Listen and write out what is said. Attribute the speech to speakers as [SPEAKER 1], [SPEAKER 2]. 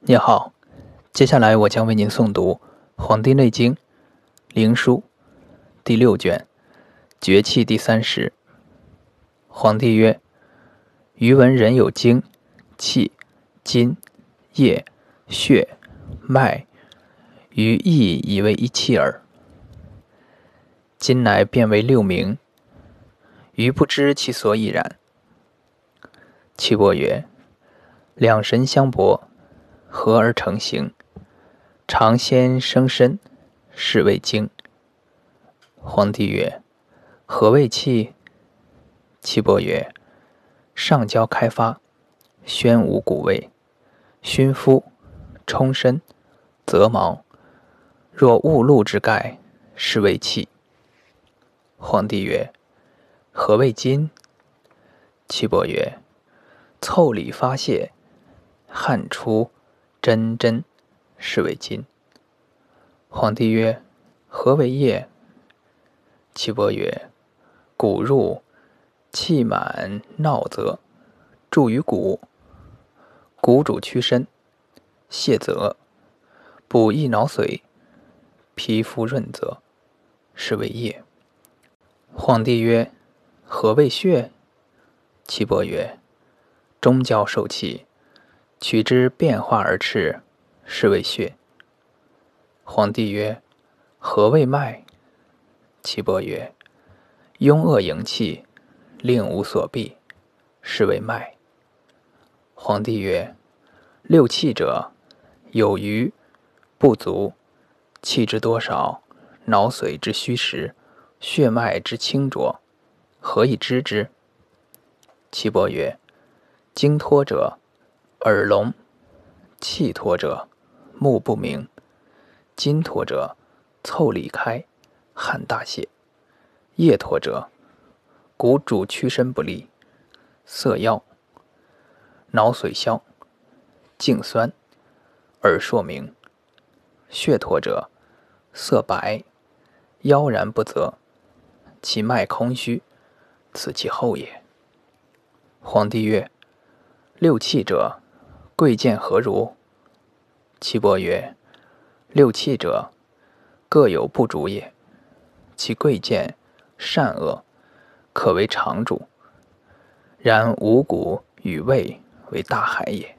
[SPEAKER 1] 你好，接下来我将为您诵读《黄帝内经·灵枢》第六卷《绝气》第三十。皇帝曰：“余闻人有精、气、筋、液、血、脉，于意以为一气耳。今乃变为六名，余不知其所以然。”岐伯曰：“两神相搏。”合而成形，常先生身，是谓精。皇帝曰：“何谓气？”岐伯曰：“上焦开发，宣五谷味，熏肤，冲身，泽毛。若雾露之盖，是谓气。”皇帝曰：“何谓金？”岐伯曰：“腠理发泄，汗出。”真真，是为筋。皇帝曰：“何为液？”岐伯曰：“骨入，气满闹则，注于骨，骨主屈伸，泄则，补益脑髓，皮肤润泽，是为液。”皇帝曰：“何为血？”岐伯曰：“中焦受气。”取之变化而赤，是谓血。皇帝曰：“何谓脉？”岐伯曰：“壅恶营气，令无所避，是为脉。”皇帝曰：“六气者，有余不足，气之多少，脑髓之虚实，血脉之清浊，何以知之？”岐伯曰：“经脱者。”耳聋，气脱者目不明，筋脱者腠理开，汗大泄；液脱者骨主屈伸不利，色腰；脑髓消，颈酸，耳硕鸣；血脱者色白，腰然不泽，其脉空虚，此其后也。皇帝曰：六气者。贵贱何如？岐伯曰：“六气者，各有不足也。其贵贱善恶，可为常主。然五谷与味为大海也。”